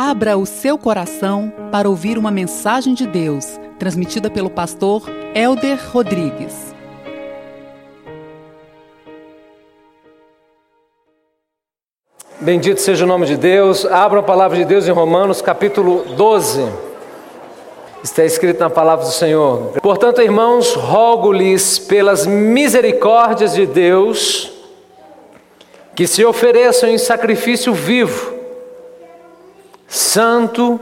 Abra o seu coração para ouvir uma mensagem de Deus, transmitida pelo pastor Elder Rodrigues. Bendito seja o nome de Deus. Abra a palavra de Deus em Romanos, capítulo 12. Está escrito na palavra do Senhor. Portanto, irmãos, rogo-lhes pelas misericórdias de Deus que se ofereçam em sacrifício vivo santo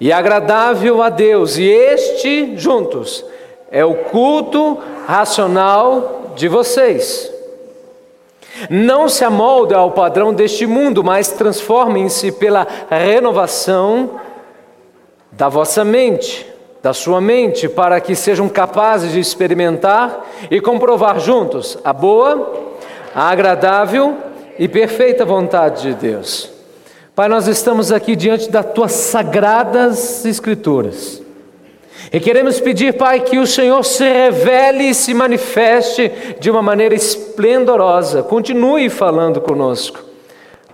e agradável a Deus, e este, juntos, é o culto racional de vocês. Não se amolde ao padrão deste mundo, mas transformem-se pela renovação da vossa mente, da sua mente, para que sejam capazes de experimentar e comprovar juntos a boa, a agradável e perfeita vontade de Deus. Pai, nós estamos aqui diante das tuas sagradas escrituras. E queremos pedir, Pai, que o Senhor se revele e se manifeste de uma maneira esplendorosa. Continue falando conosco.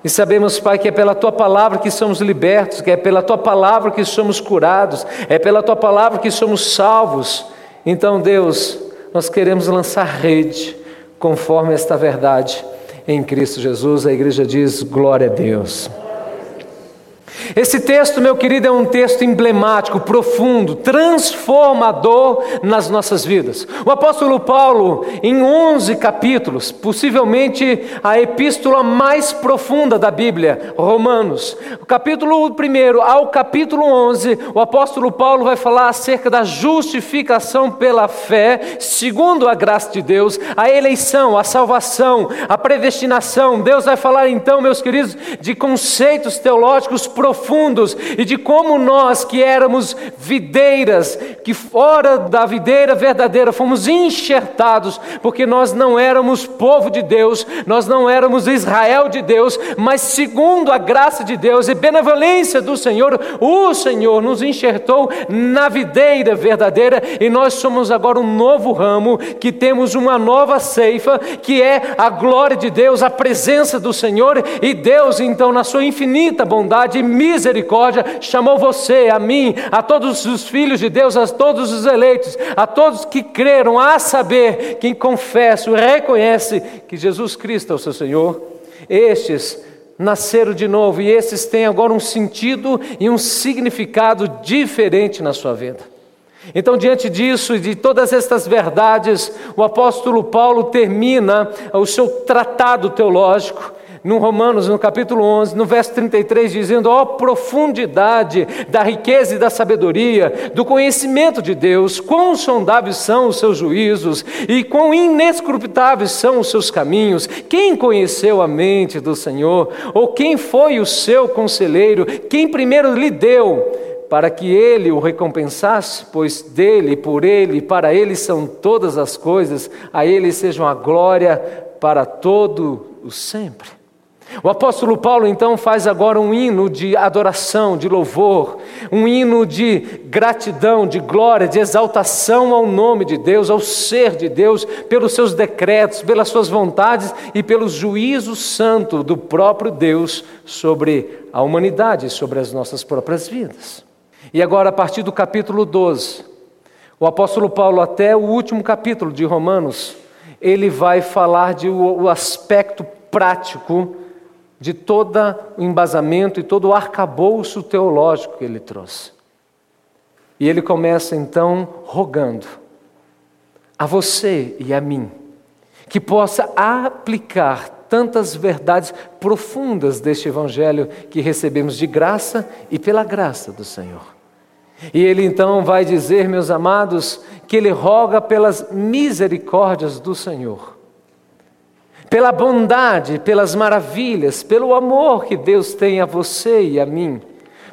E sabemos, Pai, que é pela tua palavra que somos libertos, que é pela tua palavra que somos curados, é pela tua palavra que somos salvos. Então, Deus, nós queremos lançar rede conforme esta verdade em Cristo Jesus. A igreja diz: glória a Deus. Esse texto, meu querido, é um texto emblemático, profundo, transformador nas nossas vidas. O apóstolo Paulo, em 11 capítulos, possivelmente a epístola mais profunda da Bíblia, Romanos, o capítulo 1 ao capítulo 11, o apóstolo Paulo vai falar acerca da justificação pela fé, segundo a graça de Deus, a eleição, a salvação, a predestinação. Deus vai falar então, meus queridos, de conceitos teológicos profundos e de como nós que éramos videiras, que fora da videira verdadeira fomos enxertados, porque nós não éramos povo de Deus, nós não éramos Israel de Deus, mas segundo a graça de Deus e benevolência do Senhor, o Senhor nos enxertou na videira verdadeira e nós somos agora um novo ramo, que temos uma nova ceifa, que é a glória de Deus, a presença do Senhor e Deus, então, na sua infinita bondade e misericórdia, chamou você, a mim, a todos os filhos de Deus, a todos os eleitos, a todos que creram, a saber, quem confessa reconhece que Jesus Cristo é o seu Senhor. Estes nasceram de novo e esses têm agora um sentido e um significado diferente na sua vida. Então, diante disso e de todas estas verdades, o apóstolo Paulo termina o seu tratado teológico no Romanos, no capítulo 11, no verso 33, dizendo: Ó oh, profundidade da riqueza e da sabedoria, do conhecimento de Deus, quão sondáveis são os seus juízos e quão inescrutáveis são os seus caminhos. Quem conheceu a mente do Senhor? Ou quem foi o seu conselheiro? Quem primeiro lhe deu? Para que ele o recompensasse, pois dele, por ele, para ele são todas as coisas, a ele sejam a glória para todo o sempre. O apóstolo Paulo então faz agora um hino de adoração, de louvor, um hino de gratidão, de glória, de exaltação ao nome de Deus, ao ser de Deus, pelos seus decretos, pelas suas vontades e pelo juízo santo do próprio Deus sobre a humanidade, sobre as nossas próprias vidas. E agora, a partir do capítulo 12, o apóstolo Paulo, até o último capítulo de Romanos, ele vai falar de o aspecto prático de todo o embasamento e todo o arcabouço teológico que ele trouxe. E ele começa então rogando a você e a mim que possa aplicar tantas verdades profundas deste evangelho que recebemos de graça e pela graça do Senhor. E ele então vai dizer, meus amados, que ele roga pelas misericórdias do Senhor pela bondade, pelas maravilhas, pelo amor que Deus tem a você e a mim,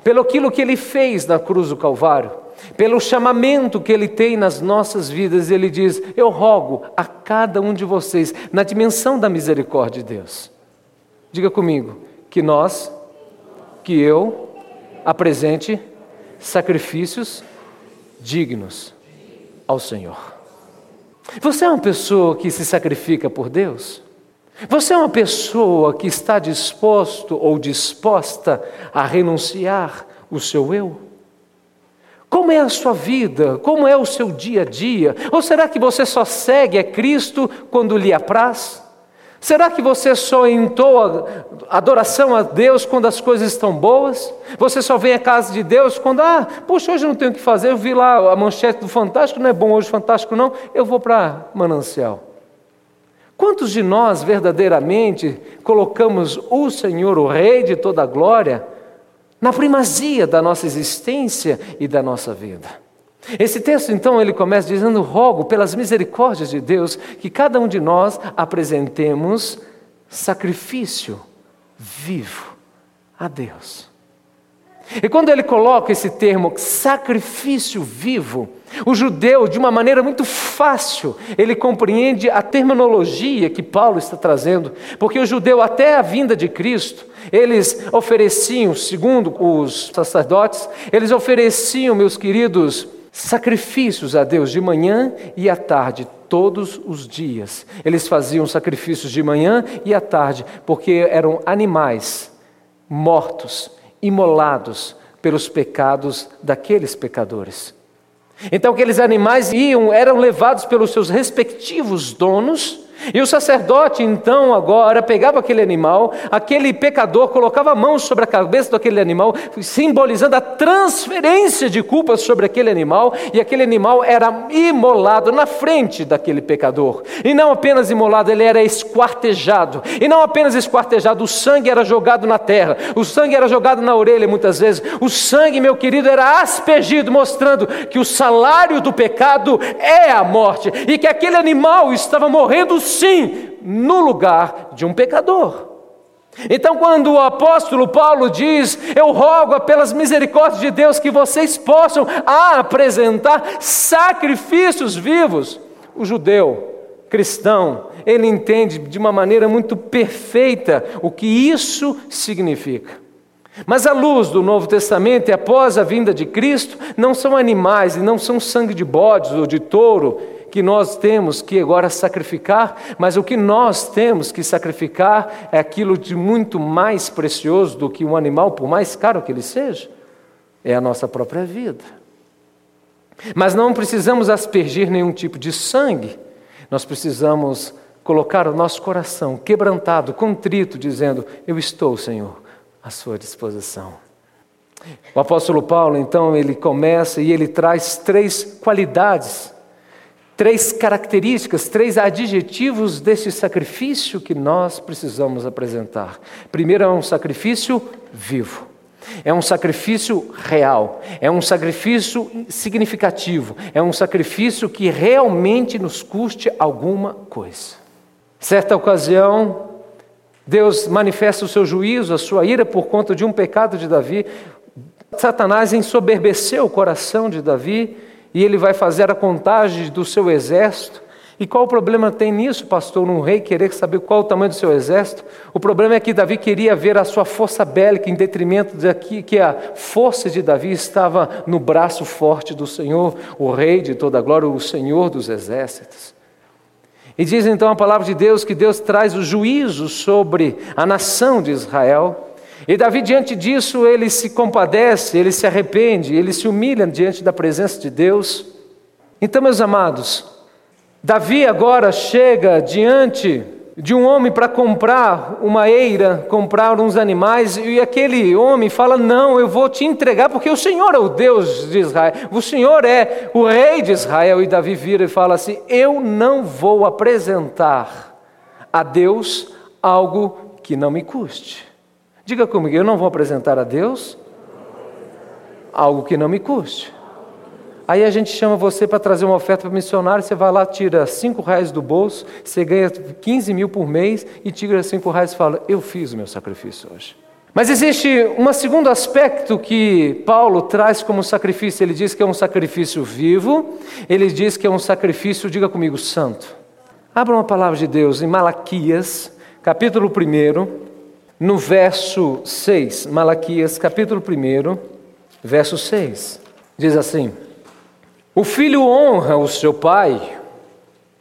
pelo aquilo que Ele fez na cruz do Calvário, pelo chamamento que Ele tem nas nossas vidas. Ele diz: Eu rogo a cada um de vocês, na dimensão da misericórdia de Deus. Diga comigo, que nós, que eu, apresente sacrifícios dignos ao Senhor. Você é uma pessoa que se sacrifica por Deus? Você é uma pessoa que está disposto ou disposta a renunciar o seu eu? Como é a sua vida? Como é o seu dia a dia? Ou será que você só segue a Cristo quando lhe apraz? Será que você só entoa adoração a Deus quando as coisas estão boas? Você só vem à casa de Deus quando, ah, puxa, hoje não tenho o que fazer, eu vi lá a manchete do Fantástico, não é bom hoje Fantástico não, eu vou para Manancial. Quantos de nós verdadeiramente colocamos o Senhor, o Rei de toda a glória, na primazia da nossa existência e da nossa vida? Esse texto, então, ele começa dizendo: rogo pelas misericórdias de Deus que cada um de nós apresentemos sacrifício vivo a Deus. E quando ele coloca esse termo sacrifício vivo, o judeu, de uma maneira muito fácil, ele compreende a terminologia que Paulo está trazendo, porque o judeu, até a vinda de Cristo, eles ofereciam, segundo os sacerdotes, eles ofereciam, meus queridos, sacrifícios a Deus de manhã e à tarde, todos os dias. Eles faziam sacrifícios de manhã e à tarde, porque eram animais mortos, imolados pelos pecados daqueles pecadores. Então aqueles animais iam, eram levados pelos seus respectivos donos e o sacerdote, então, agora pegava aquele animal, aquele pecador colocava a mão sobre a cabeça daquele animal, simbolizando a transferência de culpas sobre aquele animal, e aquele animal era imolado na frente daquele pecador. E não apenas imolado, ele era esquartejado. E não apenas esquartejado, o sangue era jogado na terra, o sangue era jogado na orelha muitas vezes. O sangue, meu querido, era aspergido, mostrando que o salário do pecado é a morte, e que aquele animal estava morrendo sim no lugar de um pecador. Então, quando o apóstolo Paulo diz: Eu rogo pelas misericórdias de Deus que vocês possam apresentar sacrifícios vivos, o judeu cristão, ele entende de uma maneira muito perfeita o que isso significa. Mas a luz do Novo Testamento e após a vinda de Cristo, não são animais e não são sangue de bodes ou de touro que nós temos que agora sacrificar, mas o que nós temos que sacrificar é aquilo de muito mais precioso do que um animal, por mais caro que ele seja, é a nossa própria vida. Mas não precisamos aspergir nenhum tipo de sangue, nós precisamos colocar o nosso coração quebrantado, contrito, dizendo: Eu estou, Senhor, à Sua disposição. O apóstolo Paulo, então, ele começa e ele traz três qualidades três características, três adjetivos desse sacrifício que nós precisamos apresentar. Primeiro, é um sacrifício vivo. É um sacrifício real, é um sacrifício significativo, é um sacrifício que realmente nos custe alguma coisa. Certa ocasião, Deus manifesta o seu juízo, a sua ira por conta de um pecado de Davi. Satanás ensoberbeceu o coração de Davi e ele vai fazer a contagem do seu exército. E qual o problema tem nisso, pastor, um rei querer saber qual o tamanho do seu exército? O problema é que Davi queria ver a sua força bélica em detrimento de que a força de Davi estava no braço forte do Senhor, o rei de toda a glória, o Senhor dos exércitos. E diz então a palavra de Deus que Deus traz o juízo sobre a nação de Israel. E Davi, diante disso, ele se compadece, ele se arrepende, ele se humilha diante da presença de Deus. Então, meus amados, Davi agora chega diante de um homem para comprar uma eira, comprar uns animais, e aquele homem fala: Não, eu vou te entregar, porque o Senhor é o Deus de Israel, o Senhor é o rei de Israel. E Davi vira e fala assim: Eu não vou apresentar a Deus algo que não me custe. Diga comigo, eu não vou apresentar a Deus algo que não me custe. Aí a gente chama você para trazer uma oferta para missionário, você vai lá, tira cinco reais do bolso, você ganha 15 mil por mês e tira cinco reais e fala, eu fiz o meu sacrifício hoje. Mas existe um segundo aspecto que Paulo traz como sacrifício. Ele diz que é um sacrifício vivo, ele diz que é um sacrifício, diga comigo, santo. Abra uma palavra de Deus em Malaquias, capítulo 1, no verso 6, Malaquias, capítulo 1, verso 6. Diz assim: O filho honra o seu pai,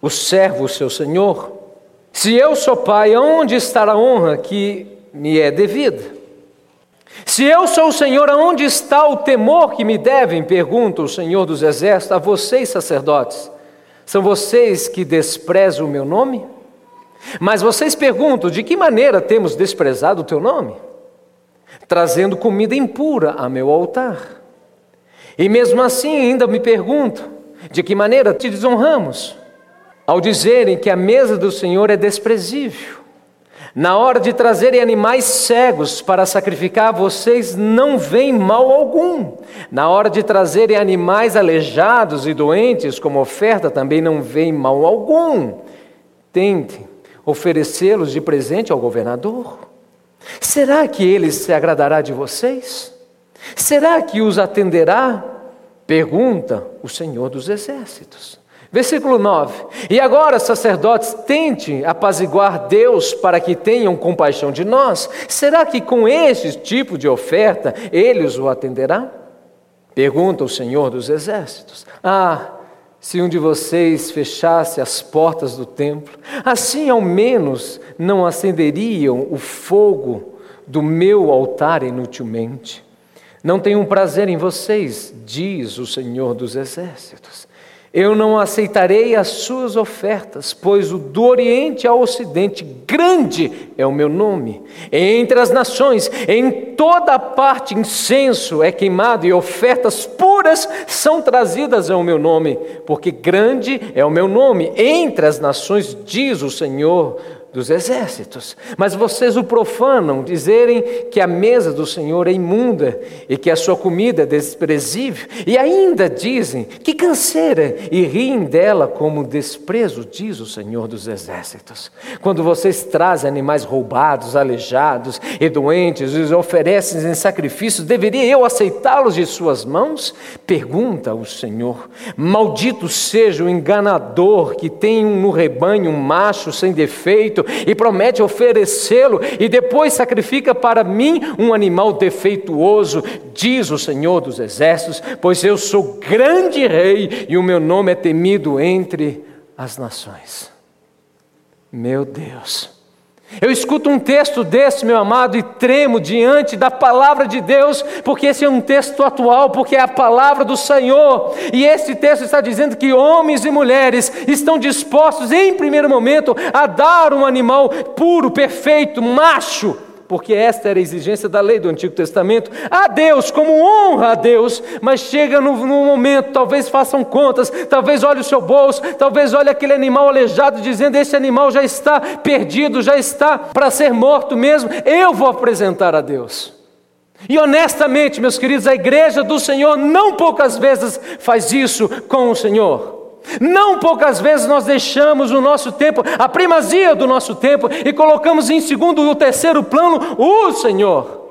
o servo o seu senhor. Se eu sou pai, onde está a honra que me é devida? Se eu sou o Senhor, aonde está o temor que me devem? Pergunta o Senhor dos Exércitos a vocês, sacerdotes. São vocês que desprezam o meu nome? Mas vocês perguntam: de que maneira temos desprezado o teu nome? Trazendo comida impura a meu altar. E mesmo assim ainda me pergunto: de que maneira te desonramos? Ao dizerem que a mesa do Senhor é desprezível. Na hora de trazerem animais cegos para sacrificar, vocês não veem mal algum. Na hora de trazerem animais aleijados e doentes como oferta, também não veem mal algum. Tentem oferecê-los de presente ao governador. Será que ele se agradará de vocês? Será que os atenderá? Pergunta o Senhor dos Exércitos. Versículo 9: E agora, sacerdotes, tente apaziguar Deus para que tenham compaixão de nós. Será que com este tipo de oferta ele os o atenderá? Pergunta o Senhor dos Exércitos. Ah, se um de vocês fechasse as portas do templo, assim ao menos não acenderiam o fogo do meu altar inutilmente. Não tenho prazer em vocês, diz o Senhor dos Exércitos. Eu não aceitarei as suas ofertas, pois o do Oriente ao Ocidente, grande é o meu nome. Entre as nações, em toda parte, incenso é queimado e ofertas puras são trazidas ao meu nome, porque grande é o meu nome. Entre as nações, diz o Senhor dos exércitos. Mas vocês o profanam, dizerem que a mesa do Senhor é imunda e que a sua comida é desprezível, e ainda dizem que canseira e riem dela como desprezo, diz o Senhor dos exércitos. Quando vocês trazem animais roubados, aleijados e doentes e os oferecem em sacrifício, deveria eu aceitá-los de suas mãos? Pergunta o Senhor. Maldito seja o enganador que tem no rebanho um macho sem defeito e promete oferecê-lo e depois sacrifica para mim um animal defeituoso, diz o Senhor dos Exércitos, pois eu sou grande rei e o meu nome é temido entre as nações. Meu Deus. Eu escuto um texto desse, meu amado, e tremo diante da palavra de Deus, porque esse é um texto atual, porque é a palavra do Senhor. E esse texto está dizendo que homens e mulheres estão dispostos, em primeiro momento, a dar um animal puro, perfeito, macho porque esta era a exigência da lei do Antigo Testamento, a Deus, como honra a Deus, mas chega no, no, momento, talvez façam contas, talvez olhe o seu bolso, talvez olhe aquele animal aleijado, dizendo: Esse animal já está perdido, já está para ser morto mesmo, eu vou apresentar a Deus. E honestamente, meus queridos, a igreja do Senhor não poucas vezes faz isso com o Senhor. Não poucas vezes nós deixamos o nosso tempo, a primazia do nosso tempo, e colocamos em segundo ou terceiro plano o Senhor.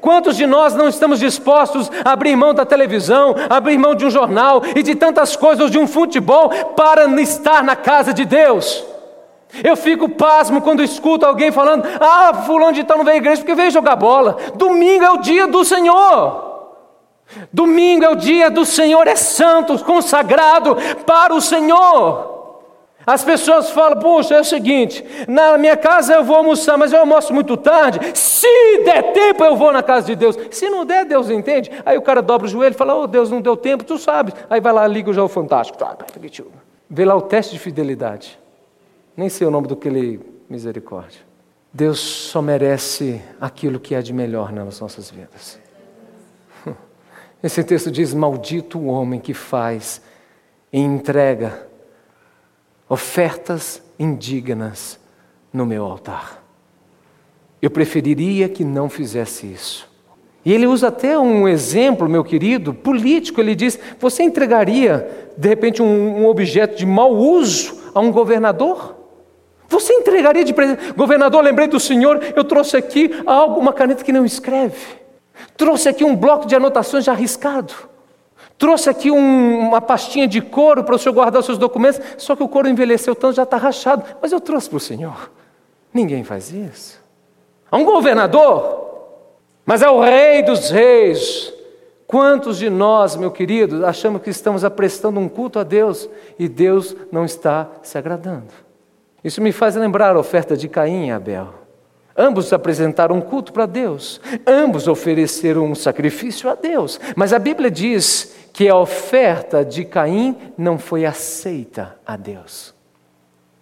Quantos de nós não estamos dispostos a abrir mão da televisão, abrir mão de um jornal e de tantas coisas, de um futebol, para estar na casa de Deus? Eu fico pasmo quando escuto alguém falando: Ah, fulano de tal não veio à igreja porque veio jogar bola. Domingo é o dia do Senhor. Domingo é o dia do Senhor, é santo, consagrado para o Senhor. As pessoas falam, puxa, é o seguinte, na minha casa eu vou almoçar, mas eu almoço muito tarde. Se der tempo, eu vou na casa de Deus. Se não der, Deus entende. Aí o cara dobra o joelho e fala, oh Deus, não deu tempo, tu sabe. Aí vai lá, liga o João Fantástico. Vê lá o teste de fidelidade. Nem sei o nome do que ele misericórdia. Deus só merece aquilo que é de melhor nas nossas vidas. Esse texto diz: Maldito o homem que faz e entrega ofertas indignas no meu altar. Eu preferiria que não fizesse isso. E ele usa até um exemplo, meu querido, político. Ele diz: Você entregaria, de repente, um, um objeto de mau uso a um governador? Você entregaria de presente? Governador, lembrei do senhor, eu trouxe aqui algo, uma caneta que não escreve. Trouxe aqui um bloco de anotações já arriscado. Trouxe aqui um, uma pastinha de couro para o senhor guardar os seus documentos, só que o couro envelheceu tanto, já está rachado. Mas eu trouxe para o senhor. Ninguém faz isso. É um governador, mas é o rei dos reis. Quantos de nós, meu querido, achamos que estamos aprestando um culto a Deus e Deus não está se agradando? Isso me faz lembrar a oferta de Caim e Abel. Ambos apresentaram um culto para Deus, ambos ofereceram um sacrifício a Deus, mas a Bíblia diz que a oferta de Caim não foi aceita a Deus.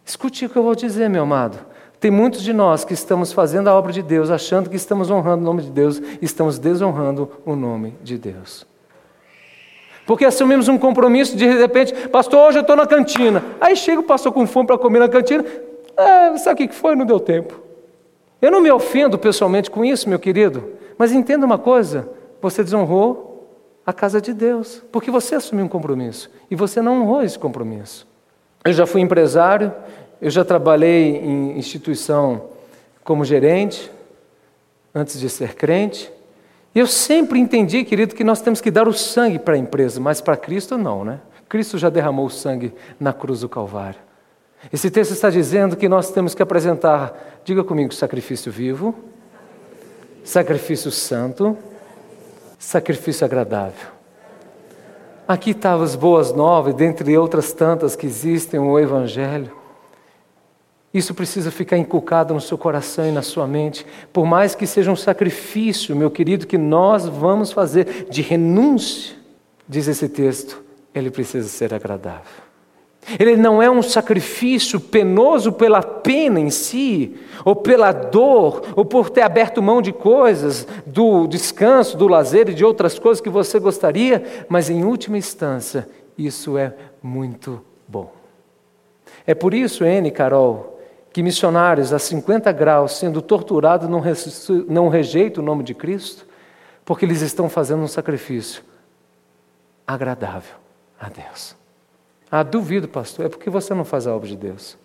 Escute o que eu vou dizer, meu amado. Tem muitos de nós que estamos fazendo a obra de Deus, achando que estamos honrando o nome de Deus, estamos desonrando o nome de Deus. Porque assumimos um compromisso de, de repente, pastor, hoje eu estou na cantina. Aí chega o pastor com fome para comer na cantina. Ah, sabe o que foi? Não deu tempo. Eu não me ofendo pessoalmente com isso, meu querido, mas entenda uma coisa: você desonrou a casa de Deus, porque você assumiu um compromisso e você não honrou esse compromisso. Eu já fui empresário, eu já trabalhei em instituição como gerente, antes de ser crente, eu sempre entendi, querido, que nós temos que dar o sangue para a empresa, mas para Cristo não, né? Cristo já derramou o sangue na cruz do Calvário. Esse texto está dizendo que nós temos que apresentar, diga comigo, sacrifício vivo, sacrifício santo, sacrifício agradável. Aqui estavam as boas novas, dentre outras tantas que existem, o Evangelho. Isso precisa ficar inculcado no seu coração e na sua mente. Por mais que seja um sacrifício, meu querido, que nós vamos fazer de renúncia, diz esse texto, ele precisa ser agradável. Ele não é um sacrifício penoso pela pena em si, ou pela dor, ou por ter aberto mão de coisas, do descanso, do lazer e de outras coisas que você gostaria, mas em última instância, isso é muito bom. É por isso, N. Carol, que missionários a 50 graus sendo torturados não, não rejeitam o nome de Cristo, porque eles estão fazendo um sacrifício agradável a Deus. Ah, duvido, pastor, é porque você não faz a obra de Deus.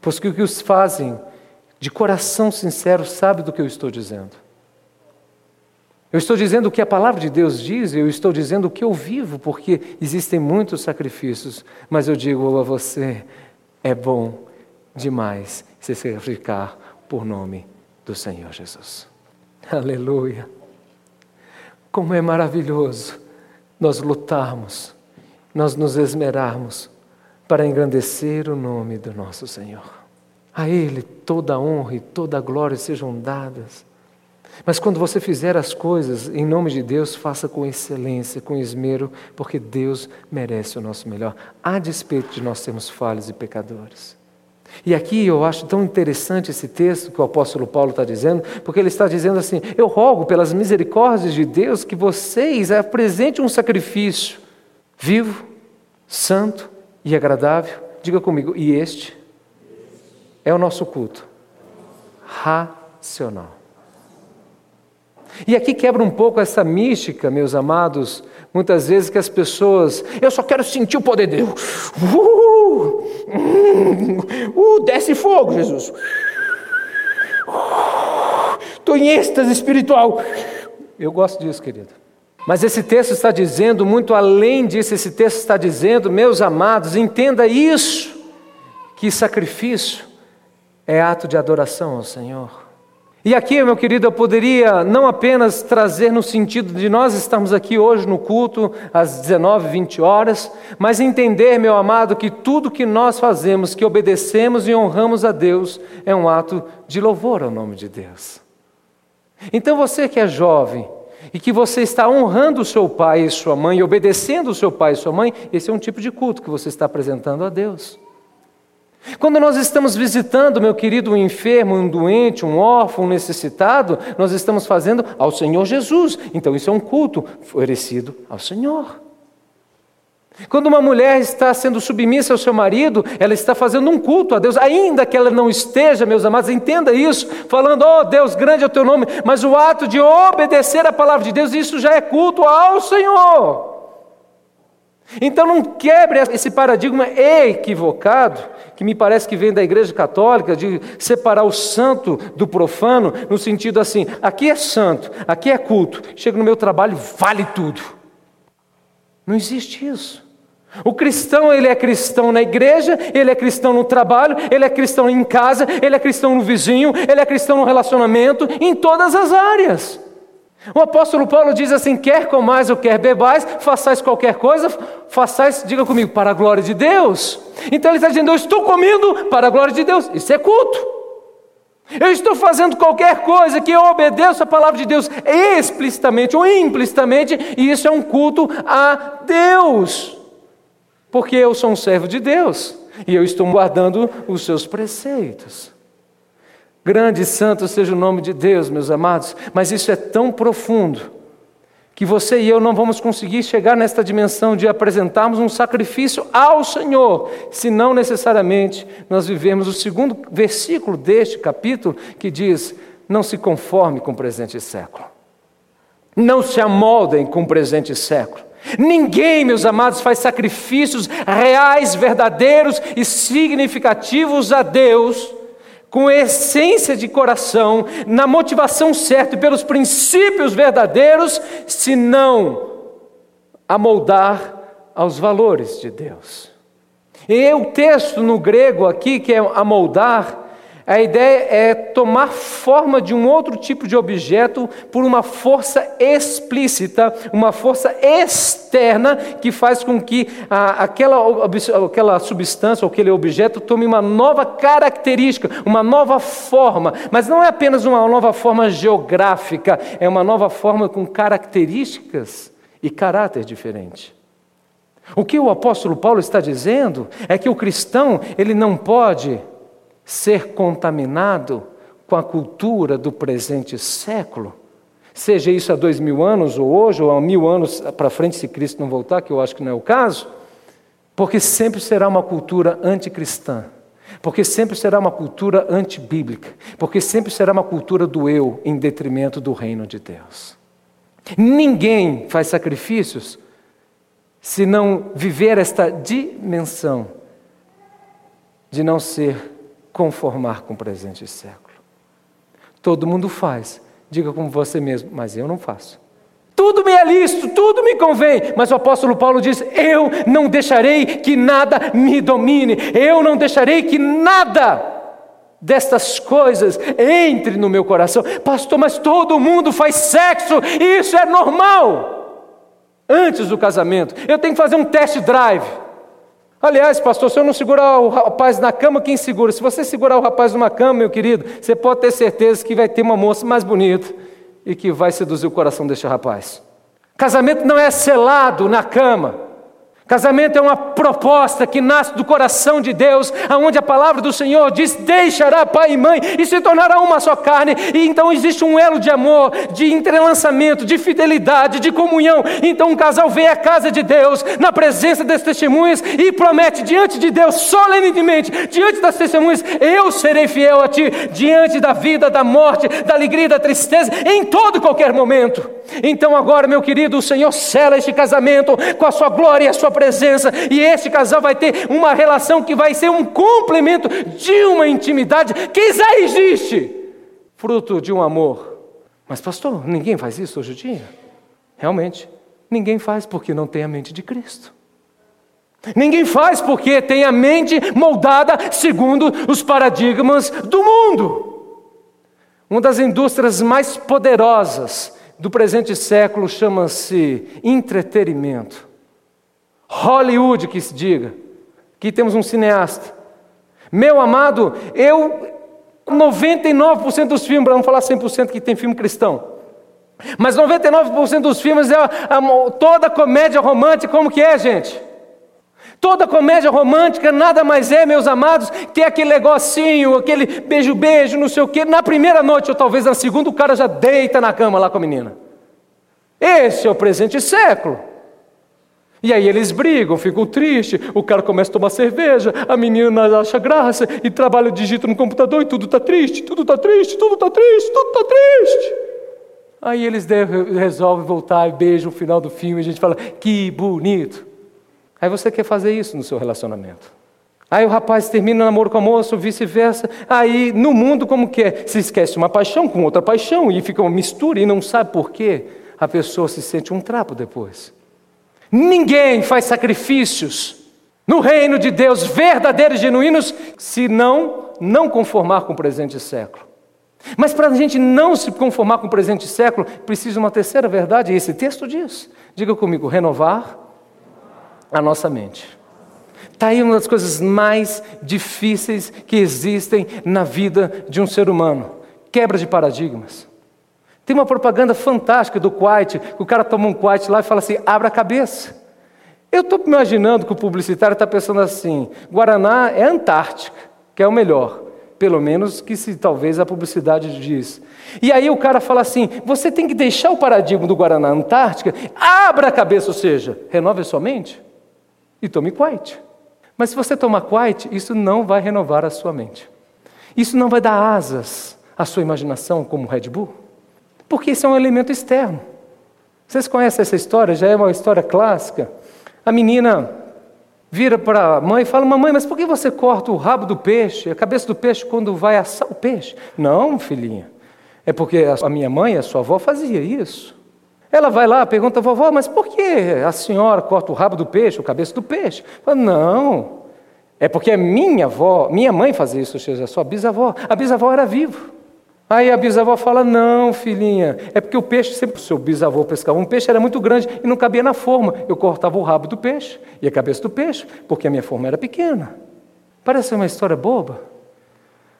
Pois que o que os fazem de coração sincero sabe do que eu estou dizendo. Eu estou dizendo o que a palavra de Deus diz, eu estou dizendo o que eu vivo, porque existem muitos sacrifícios, mas eu digo a você: é bom demais se sacrificar por nome do Senhor Jesus. Aleluia. Como é maravilhoso nós lutarmos, nós nos esmerarmos para engrandecer o nome do nosso Senhor. A Ele toda a honra e toda a glória sejam dadas. Mas quando você fizer as coisas em nome de Deus, faça com excelência, com esmero, porque Deus merece o nosso melhor, a despeito de nós sermos falhos e pecadores. E aqui eu acho tão interessante esse texto que o apóstolo Paulo está dizendo, porque ele está dizendo assim: Eu rogo pelas misericórdias de Deus que vocês apresentem um sacrifício vivo, santo e agradável. Diga comigo, e este é o nosso culto racional. E aqui quebra um pouco essa mística, meus amados, muitas vezes que as pessoas, eu só quero sentir o poder de Deus. Uh, uh, desce fogo, Jesus. Estou em êxtase espiritual. Eu gosto disso, querido. Mas esse texto está dizendo muito além disso, esse texto está dizendo, meus amados, entenda isso, que sacrifício é ato de adoração ao Senhor. E aqui, meu querido, eu poderia não apenas trazer no sentido de nós estarmos aqui hoje no culto às 19, 20 horas, mas entender, meu amado, que tudo que nós fazemos, que obedecemos e honramos a Deus, é um ato de louvor ao nome de Deus. Então você que é jovem e que você está honrando o seu pai e sua mãe, obedecendo o seu pai e sua mãe, esse é um tipo de culto que você está apresentando a Deus. Quando nós estamos visitando, meu querido, um enfermo, um doente, um órfão, um necessitado, nós estamos fazendo ao Senhor Jesus. Então isso é um culto oferecido ao Senhor. Quando uma mulher está sendo submissa ao seu marido, ela está fazendo um culto a Deus, ainda que ela não esteja, meus amados, entenda isso, falando, oh Deus, grande é o teu nome, mas o ato de obedecer a palavra de Deus, isso já é culto ao Senhor. Então não quebre esse paradigma equivocado, que me parece que vem da Igreja Católica, de separar o santo do profano, no sentido assim: aqui é santo, aqui é culto, chego no meu trabalho, vale tudo. Não existe isso. O cristão, ele é cristão na igreja, ele é cristão no trabalho, ele é cristão em casa, ele é cristão no vizinho, ele é cristão no relacionamento, em todas as áreas. O apóstolo Paulo diz assim: quer comais ou quer bebais, façais qualquer coisa, façais, diga comigo, para a glória de Deus. Então ele está dizendo: eu estou comendo para a glória de Deus. Isso é culto. Eu estou fazendo qualquer coisa que eu obedeça a palavra de Deus explicitamente ou implicitamente, e isso é um culto a Deus. Porque eu sou um servo de Deus e eu estou guardando os seus preceitos. Grande e santo seja o nome de Deus, meus amados, mas isso é tão profundo que você e eu não vamos conseguir chegar nesta dimensão de apresentarmos um sacrifício ao Senhor, se não necessariamente nós vivemos o segundo versículo deste capítulo que diz: Não se conforme com o presente século, não se amoldem com o presente século. Ninguém, meus amados, faz sacrifícios reais, verdadeiros e significativos a Deus com essência de coração, na motivação certa e pelos princípios verdadeiros, se não amoldar aos valores de Deus. E o texto no grego aqui, que é amoldar, a ideia é tomar forma de um outro tipo de objeto por uma força explícita, uma força externa que faz com que a, aquela, aquela substância ou aquele objeto tome uma nova característica, uma nova forma. Mas não é apenas uma nova forma geográfica, é uma nova forma com características e caráter diferente. O que o apóstolo Paulo está dizendo é que o cristão ele não pode ser contaminado com a cultura do presente século, seja isso há dois mil anos, ou hoje, ou há mil anos para frente, se Cristo não voltar, que eu acho que não é o caso, porque sempre será uma cultura anticristã, porque sempre será uma cultura antibíblica, porque sempre será uma cultura do eu em detrimento do reino de Deus. Ninguém faz sacrifícios se não viver esta dimensão de não ser conformar com o presente século. Todo mundo faz. Diga como você mesmo, mas eu não faço. Tudo me é lícito, tudo me convém, mas o apóstolo Paulo diz: Eu não deixarei que nada me domine, eu não deixarei que nada destas coisas entre no meu coração. Pastor, mas todo mundo faz sexo, isso é normal. Antes do casamento, eu tenho que fazer um test drive. Aliás, pastor, se eu não segurar o rapaz na cama, quem segura? Se você segurar o rapaz numa cama, meu querido, você pode ter certeza que vai ter uma moça mais bonita e que vai seduzir o coração deste rapaz. Casamento não é selado na cama. Casamento é uma proposta que nasce do coração de Deus, aonde a palavra do Senhor diz: deixará pai e mãe e se tornará uma só carne. E então existe um elo de amor, de entrelaçamento, de fidelidade, de comunhão. Então um casal vem à casa de Deus, na presença das testemunhas, e promete diante de Deus, solenemente, diante das testemunhas: eu serei fiel a ti, diante da vida, da morte, da alegria, da tristeza, em todo e qualquer momento. Então agora, meu querido, o Senhor sela este casamento com a sua glória e a sua presença, e este casal vai ter uma relação que vai ser um complemento de uma intimidade que já existe, fruto de um amor. Mas, pastor, ninguém faz isso hoje em dia? Realmente, ninguém faz porque não tem a mente de Cristo. Ninguém faz porque tem a mente moldada segundo os paradigmas do mundo. Uma das indústrias mais poderosas do presente século chama-se entretenimento. Hollywood que se diga. Aqui temos um cineasta. Meu amado, eu 99% dos filmes, vamos falar 100% que tem filme cristão. Mas 99% dos filmes é a, a, toda comédia romântica, como que é, gente? Toda comédia romântica nada mais é, meus amados, que aquele negocinho, aquele beijo-beijo, não sei o quê. Na primeira noite, ou talvez na segunda, o cara já deita na cama lá com a menina. Esse é o presente século. E aí eles brigam, ficam tristes, o cara começa a tomar cerveja, a menina acha graça e trabalha, digita no computador e tudo está triste, tudo está triste, tudo está triste, tudo está triste. Aí eles resolvem voltar e beijam o final do filme e a gente fala, que bonito. Aí você quer fazer isso no seu relacionamento. Aí o rapaz termina o namoro com a moça, vice-versa. Aí no mundo, como que é? Se esquece uma paixão com outra paixão e fica uma mistura e não sabe por quê. A pessoa se sente um trapo depois. Ninguém faz sacrifícios no reino de Deus verdadeiros e genuínos se não não conformar com o presente século. Mas para a gente não se conformar com o presente século, precisa uma terceira verdade, e esse texto diz. Diga comigo, renovar a nossa mente. Está aí uma das coisas mais difíceis que existem na vida de um ser humano: quebra de paradigmas. Tem uma propaganda fantástica do Quiet, que o cara toma um Quiet lá e fala assim: abra a cabeça. Eu estou imaginando que o publicitário está pensando assim: Guaraná é Antártica, que é o melhor. Pelo menos que se talvez a publicidade diz. E aí o cara fala assim: você tem que deixar o paradigma do Guaraná Antártica, abra a cabeça, ou seja, renove a sua mente e tome Quiet. Mas se você tomar Quiet, isso não vai renovar a sua mente. Isso não vai dar asas à sua imaginação como Red Bull, porque isso é um elemento externo. Vocês conhecem essa história? Já é uma história clássica. A menina vira para a mãe e fala: Mamãe, mas por que você corta o rabo do peixe, a cabeça do peixe, quando vai assar o peixe? Não, filhinha. É porque a minha mãe, a sua avó, fazia isso. Ela vai lá, pergunta, vovó, mas por que a senhora corta o rabo do peixe, a cabeça do peixe? Fala, não, é porque a minha avó, minha mãe fazia isso, ou seja, a sua bisavó. A bisavó era viva. Aí a bisavó fala: Não, filhinha, é porque o peixe, sempre o seu bisavô pescava um peixe, era muito grande e não cabia na forma. Eu cortava o rabo do peixe e a cabeça do peixe, porque a minha forma era pequena. Parece uma história boba.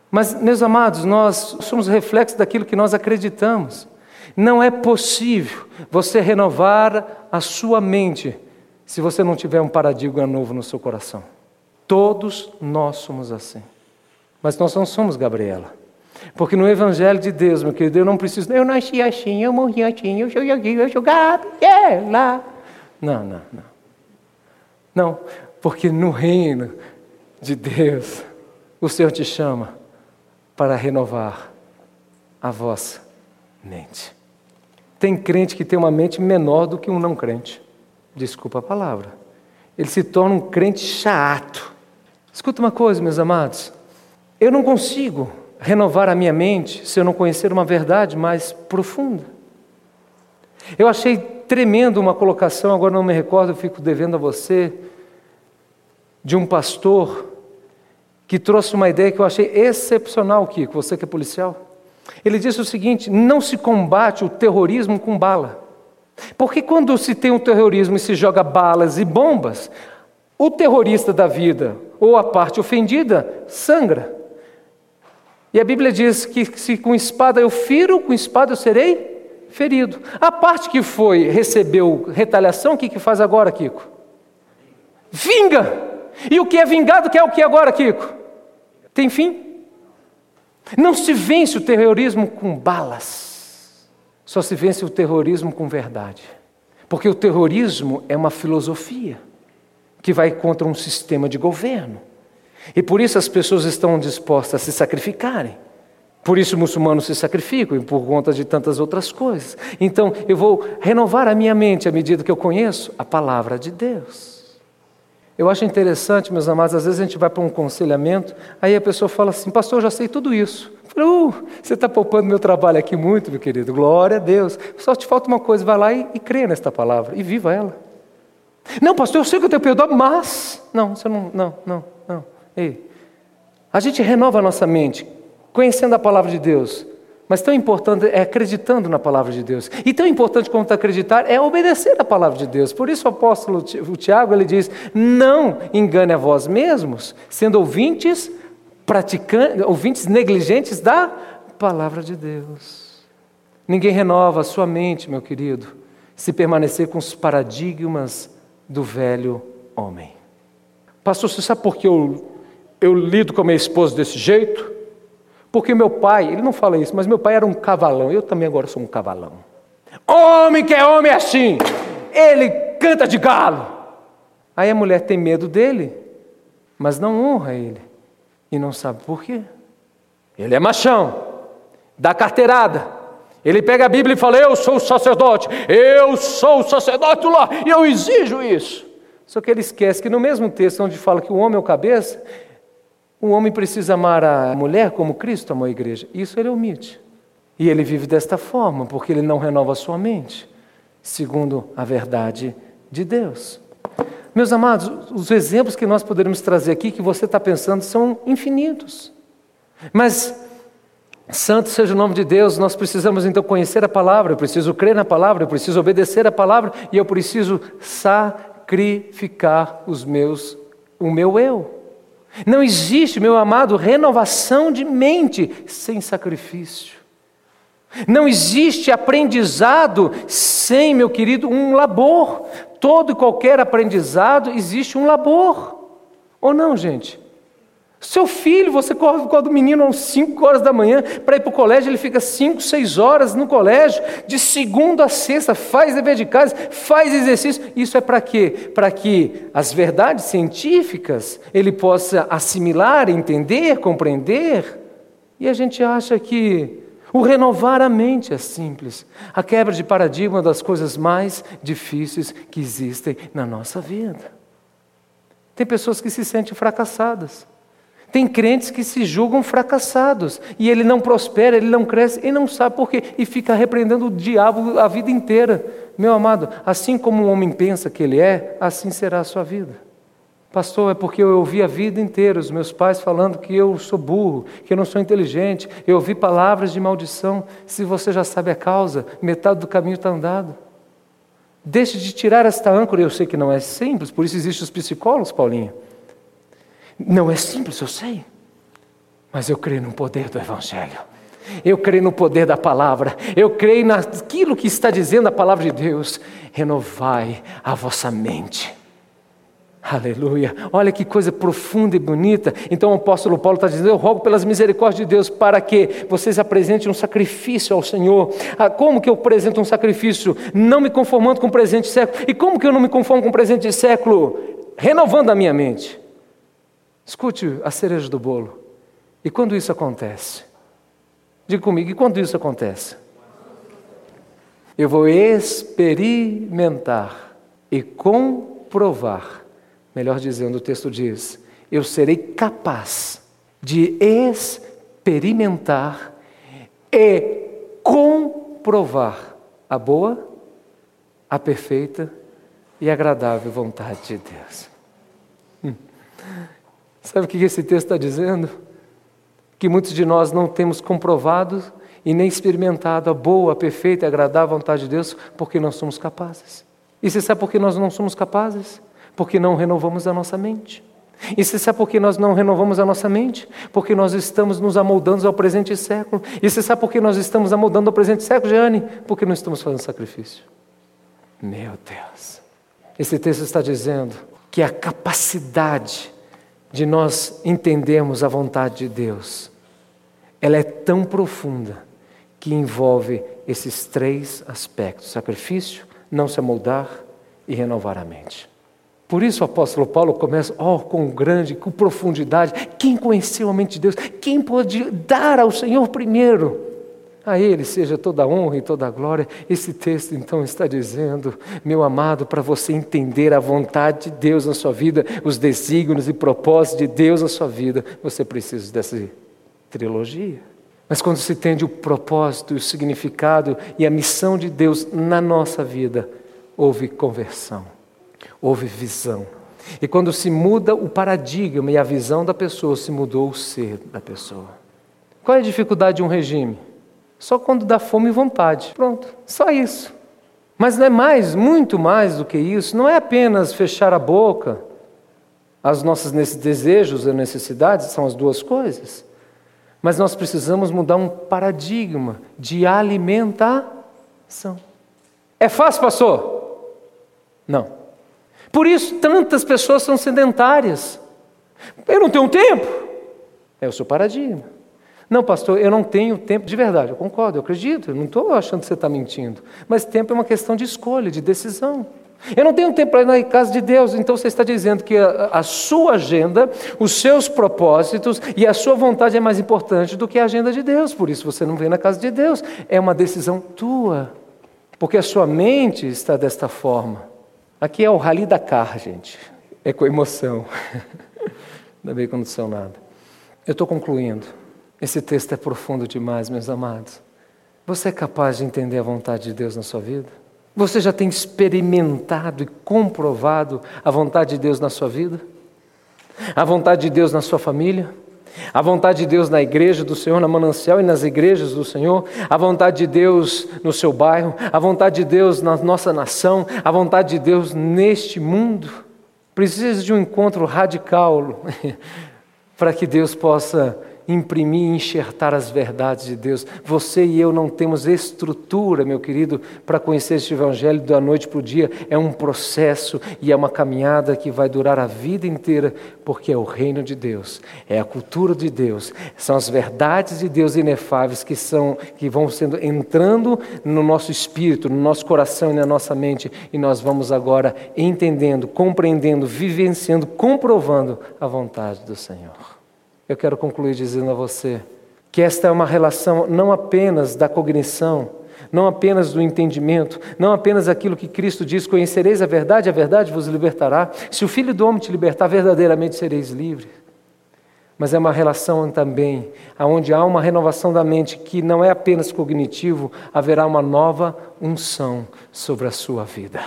Mas, meus amados, nós somos reflexos daquilo que nós acreditamos. Não é possível você renovar a sua mente se você não tiver um paradigma novo no seu coração. Todos nós somos assim. Mas nós não somos Gabriela. Porque no Evangelho de Deus, meu querido, eu não preciso, eu nasci assim, eu morri assim, eu sou aqui, eu sou Gabriela. Não, não, não. Não, porque no reino de Deus, o Senhor te chama para renovar a vossa mente. Tem crente que tem uma mente menor do que um não crente. Desculpa a palavra. Ele se torna um crente chato. Escuta uma coisa, meus amados. Eu não consigo renovar a minha mente se eu não conhecer uma verdade mais profunda. Eu achei tremendo uma colocação, agora não me recordo, fico devendo a você, de um pastor que trouxe uma ideia que eu achei excepcional, Kiko, você que é policial. Ele disse o seguinte: não se combate o terrorismo com bala. Porque quando se tem um terrorismo e se joga balas e bombas, o terrorista da vida ou a parte ofendida sangra. E a Bíblia diz que se com espada eu firo, com espada eu serei ferido. A parte que foi, recebeu retaliação, o que, que faz agora, Kiko? Vinga! E o que é vingado quer o que agora, Kiko? Tem fim? Não se vence o terrorismo com balas, só se vence o terrorismo com verdade. Porque o terrorismo é uma filosofia que vai contra um sistema de governo. E por isso as pessoas estão dispostas a se sacrificarem. Por isso muçulmanos se sacrificam e por conta de tantas outras coisas. Então eu vou renovar a minha mente à medida que eu conheço a palavra de Deus. Eu acho interessante, meus amados, às vezes a gente vai para um aconselhamento, aí a pessoa fala assim, pastor, eu já sei tudo isso. Eu uh, você está poupando meu trabalho aqui muito, meu querido, glória a Deus. Só te falta uma coisa, vai lá e, e crê nesta palavra e viva ela. Não, pastor, eu sei que eu tenho perdão, mas. Não, você não, não, não. Ei, a gente renova a nossa mente conhecendo a palavra de Deus, mas tão importante é acreditando na palavra de Deus. E tão importante quanto acreditar é obedecer a palavra de Deus. Por isso o apóstolo Tiago ele diz: "Não engane a vós mesmos, sendo ouvintes praticantes, ouvintes negligentes da palavra de Deus." Ninguém renova a sua mente, meu querido, se permanecer com os paradigmas do velho homem. Pastor, você sabe por que eu eu lido com a minha esposa desse jeito? Porque meu pai, ele não fala isso, mas meu pai era um cavalão, eu também agora sou um cavalão. Homem que é homem é assim, ele canta de galo. Aí a mulher tem medo dele, mas não honra ele. E não sabe por quê. Ele é machão, dá carteirada. Ele pega a Bíblia e fala: Eu sou o sacerdote, eu sou o sacerdote lá, e eu exijo isso. Só que ele esquece que no mesmo texto onde fala que o homem é o cabeça, um homem precisa amar a mulher como Cristo amou a igreja. Isso ele omite. E ele vive desta forma, porque ele não renova sua mente, segundo a verdade de Deus. Meus amados, os exemplos que nós poderíamos trazer aqui, que você está pensando, são infinitos. Mas Santo seja o nome de Deus, nós precisamos então conhecer a palavra, eu preciso crer na palavra, eu preciso obedecer a palavra e eu preciso sacrificar os meus, o meu eu. Não existe, meu amado, renovação de mente sem sacrifício. Não existe aprendizado sem, meu querido, um labor. Todo e qualquer aprendizado existe um labor. Ou não, gente? Seu filho, você corre com o menino às 5 horas da manhã para ir para o colégio, ele fica 5, 6 horas no colégio, de segunda a sexta, faz dever de casa, faz exercício. Isso é para quê? Para que as verdades científicas ele possa assimilar, entender, compreender. E a gente acha que o renovar a mente é simples. A quebra de paradigma é uma das coisas mais difíceis que existem na nossa vida. Tem pessoas que se sentem fracassadas. Tem crentes que se julgam fracassados e ele não prospera, ele não cresce e não sabe por quê e fica repreendendo o diabo a vida inteira. Meu amado, assim como um homem pensa que ele é, assim será a sua vida. Pastor, é porque eu ouvi a vida inteira os meus pais falando que eu sou burro, que eu não sou inteligente. Eu ouvi palavras de maldição. Se você já sabe a causa, metade do caminho está andado. Deixe de tirar esta âncora. Eu sei que não é simples, por isso existem os psicólogos, Paulinho. Não é simples, eu sei. Mas eu creio no poder do Evangelho. Eu creio no poder da palavra. Eu creio naquilo que está dizendo a palavra de Deus. Renovai a vossa mente. Aleluia. Olha que coisa profunda e bonita. Então o apóstolo Paulo está dizendo: Eu rogo pelas misericórdias de Deus para que vocês apresentem um sacrifício ao Senhor. Ah, como que eu apresento um sacrifício? Não me conformando com o presente século. E como que eu não me conformo com o presente século? Renovando a minha mente. Escute a cereja do bolo. E quando isso acontece? Diga comigo, e quando isso acontece? Eu vou experimentar e comprovar. Melhor dizendo, o texto diz: eu serei capaz de experimentar e comprovar a boa, a perfeita e agradável vontade de Deus. Hum. Sabe o que esse texto está dizendo? Que muitos de nós não temos comprovado e nem experimentado a boa, a perfeita e agradável vontade de Deus porque não somos capazes. E você sabe por que nós não somos capazes? Porque não renovamos a nossa mente. E você sabe por que nós não renovamos a nossa mente? Porque nós estamos nos amoldando ao presente século. E você sabe por que nós estamos amoldando ao presente século, Jeane? Porque não estamos fazendo sacrifício. Meu Deus. Esse texto está dizendo que a capacidade de nós entendermos a vontade de Deus, ela é tão profunda que envolve esses três aspectos: sacrifício, não se amoldar e renovar a mente. Por isso o apóstolo Paulo começa, oh, com grande, com profundidade. Quem conheceu a mente de Deus? Quem pode dar ao Senhor primeiro? A Ele seja toda a honra e toda a glória. Esse texto então está dizendo, meu amado, para você entender a vontade de Deus na sua vida, os desígnios e propósitos de Deus na sua vida, você precisa dessa trilogia. Mas quando se entende o propósito, o significado e a missão de Deus na nossa vida, houve conversão, houve visão. E quando se muda o paradigma e a visão da pessoa, se mudou o ser da pessoa. Qual é a dificuldade de um regime? Só quando dá fome e vontade. Pronto, só isso. Mas não é mais, muito mais do que isso. Não é apenas fechar a boca. As nossos desejos e necessidades são as duas coisas. Mas nós precisamos mudar um paradigma de alimentação. É fácil, pastor? Não. Por isso tantas pessoas são sedentárias. Eu não tenho tempo. É o seu paradigma. Não, pastor, eu não tenho tempo. De verdade, eu concordo, eu acredito, eu não estou achando que você está mentindo. Mas tempo é uma questão de escolha, de decisão. Eu não tenho tempo para ir na casa de Deus, então você está dizendo que a, a, sua agenda, os seus propósitos e a sua vontade é mais importante do que a agenda de Deus, por isso você não vem na casa de Deus. É uma decisão tua, porque a sua mente está desta forma. Aqui é o rali da car, gente, é com emoção. Ainda bem que não são nada. Eu estou concluindo. Esse texto é profundo demais, meus amados. Você é capaz de entender a vontade de Deus na sua vida? Você já tem experimentado e comprovado a vontade de Deus na sua vida? A vontade de Deus na sua família? A vontade de Deus na igreja do Senhor, na manancial e nas igrejas do Senhor, a vontade de Deus no seu bairro, a vontade de Deus na nossa nação, a vontade de Deus neste mundo. Precisa de um encontro radical para que Deus possa imprimir e enxertar as verdades de Deus. Você e eu não temos estrutura, meu querido, para conhecer este Evangelho da noite para o dia. É um processo e é uma caminhada que vai durar a vida inteira, porque é o reino de Deus, é a cultura de Deus, são as verdades de Deus inefáveis que, são, que vão sendo entrando no nosso espírito, no nosso coração e na nossa mente, e nós vamos agora entendendo, compreendendo, vivenciando, comprovando a vontade do Senhor. Eu quero concluir dizendo a você que esta é uma relação não apenas da cognição, não apenas do entendimento, não apenas aquilo que Cristo diz: conhecereis a verdade, a verdade vos libertará. Se o Filho do Homem te libertar, verdadeiramente sereis livres. Mas é uma relação também, onde há uma renovação da mente que não é apenas cognitivo, haverá uma nova unção sobre a sua vida.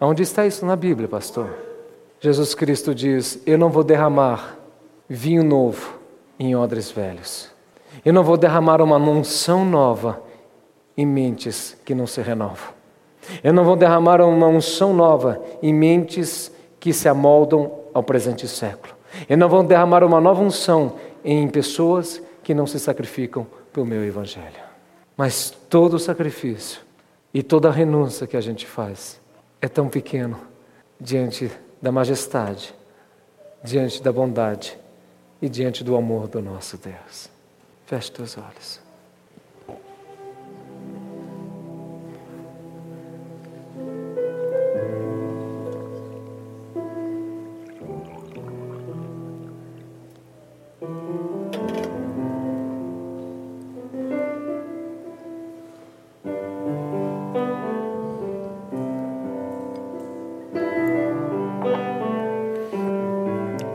Onde está isso na Bíblia, pastor? Jesus Cristo diz: Eu não vou derramar vinho novo em odres velhos. Eu não vou derramar uma unção nova em mentes que não se renovam. Eu não vou derramar uma unção nova em mentes que se amoldam ao presente século. Eu não vou derramar uma nova unção em pessoas que não se sacrificam pelo meu evangelho. Mas todo sacrifício e toda renúncia que a gente faz é tão pequeno diante da majestade, diante da bondade e diante do amor do nosso Deus. Feche teus olhos.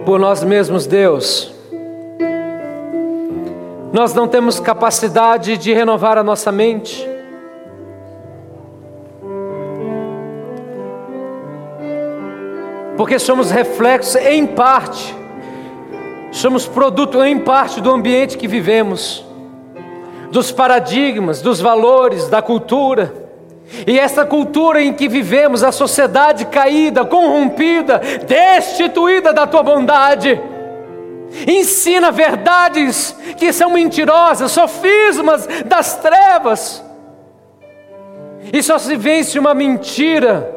Por nós mesmos, Deus, nós não temos capacidade de renovar a nossa mente. Porque somos reflexos em parte, somos produto em parte do ambiente que vivemos, dos paradigmas, dos valores, da cultura. E essa cultura em que vivemos, a sociedade caída, corrompida, destituída da tua bondade, ensina verdades que são mentirosas, sofismas das trevas. E só se vence uma mentira,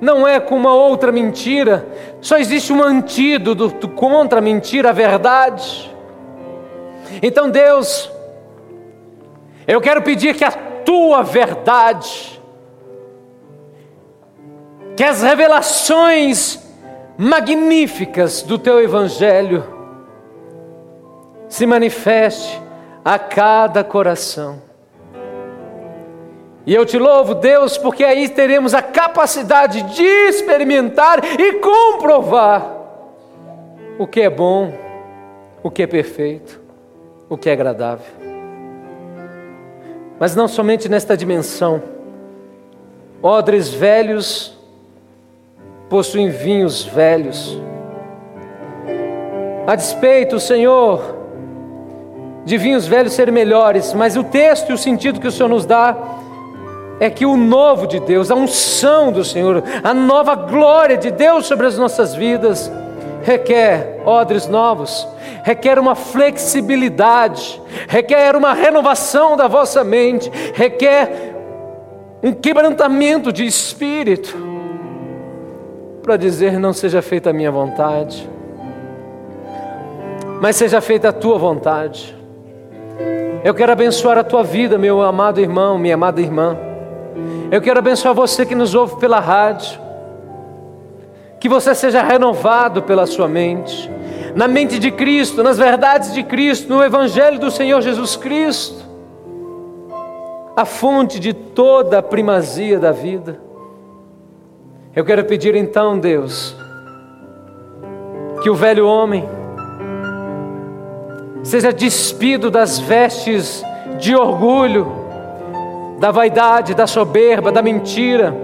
não é com uma outra mentira, só existe um antídoto contra a mentira, a verdade. Então, Deus, eu quero pedir que a tua verdade, que as revelações magníficas do teu Evangelho, se manifeste a cada coração. E eu te louvo, Deus, porque aí teremos a capacidade de experimentar e comprovar o que é bom, o que é perfeito, o que é agradável. Mas não somente nesta dimensão, odres velhos possuem vinhos velhos. A despeito, Senhor, de vinhos velhos serem melhores, mas o texto e o sentido que o Senhor nos dá é que o novo de Deus, a unção do Senhor, a nova glória de Deus sobre as nossas vidas, requer odres novos, requer uma flexibilidade, requer uma renovação da vossa mente, requer um quebrantamento de espírito, para dizer: não seja feita a minha vontade, mas seja feita a tua vontade. Eu quero abençoar a tua vida, meu amado irmão, minha amada irmã. Eu quero abençoar você que nos ouve pela rádio. Que você seja renovado pela sua mente, na mente de Cristo, nas verdades de Cristo, no Evangelho do Senhor Jesus Cristo, a fonte de toda a primazia da vida. Eu quero pedir então, Deus, que o velho homem, seja despido das vestes de orgulho, da vaidade, da soberba, da mentira,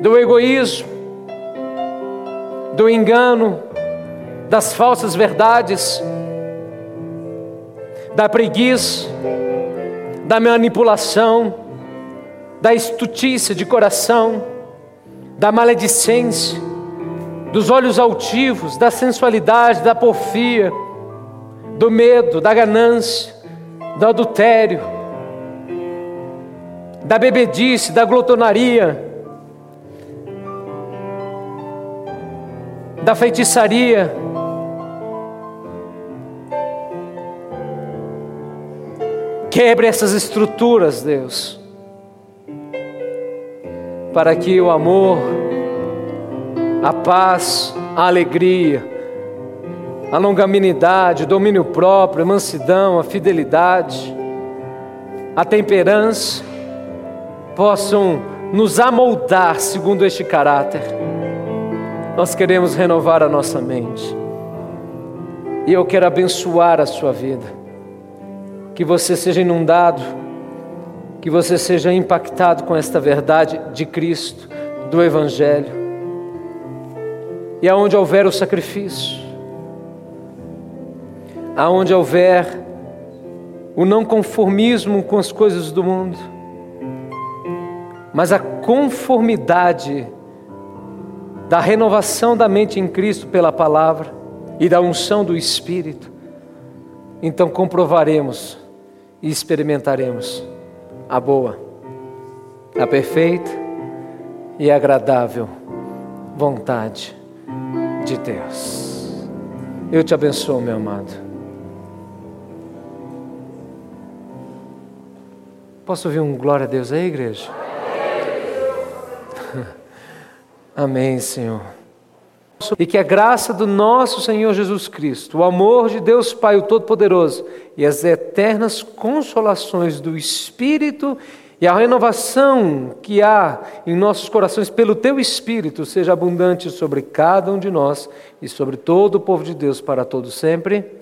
do egoísmo, do engano, das falsas verdades, da preguiça, da manipulação, da estutícia de coração, da maledicência, dos olhos altivos, da sensualidade, da porfia, do medo, da ganância, do adultério, da bebedice, da glutonaria, da feitiçaria, Quebre essas estruturas, Deus, para que o amor, a paz, a alegria, a longanimidade, o domínio próprio, a mansidão, a fidelidade, a temperança possam nos amoldar segundo este caráter. Nós queremos renovar a nossa mente. E eu quero abençoar a sua vida que você seja inundado, que você seja impactado com esta verdade de Cristo, do Evangelho. E aonde houver o sacrifício, aonde houver o não conformismo com as coisas do mundo, mas a conformidade da renovação da mente em Cristo pela palavra e da unção do Espírito, então comprovaremos e experimentaremos a boa, a perfeita e agradável vontade de Deus. Eu te abençoo, meu amado. Posso ouvir um glória a Deus aí, igreja? Amém, Senhor e que a graça do nosso Senhor Jesus Cristo, o amor de Deus Pai, o Todo-Poderoso, e as eternas consolações do Espírito e a renovação que há em nossos corações pelo Teu Espírito seja abundante sobre cada um de nós e sobre todo o povo de Deus para todos sempre.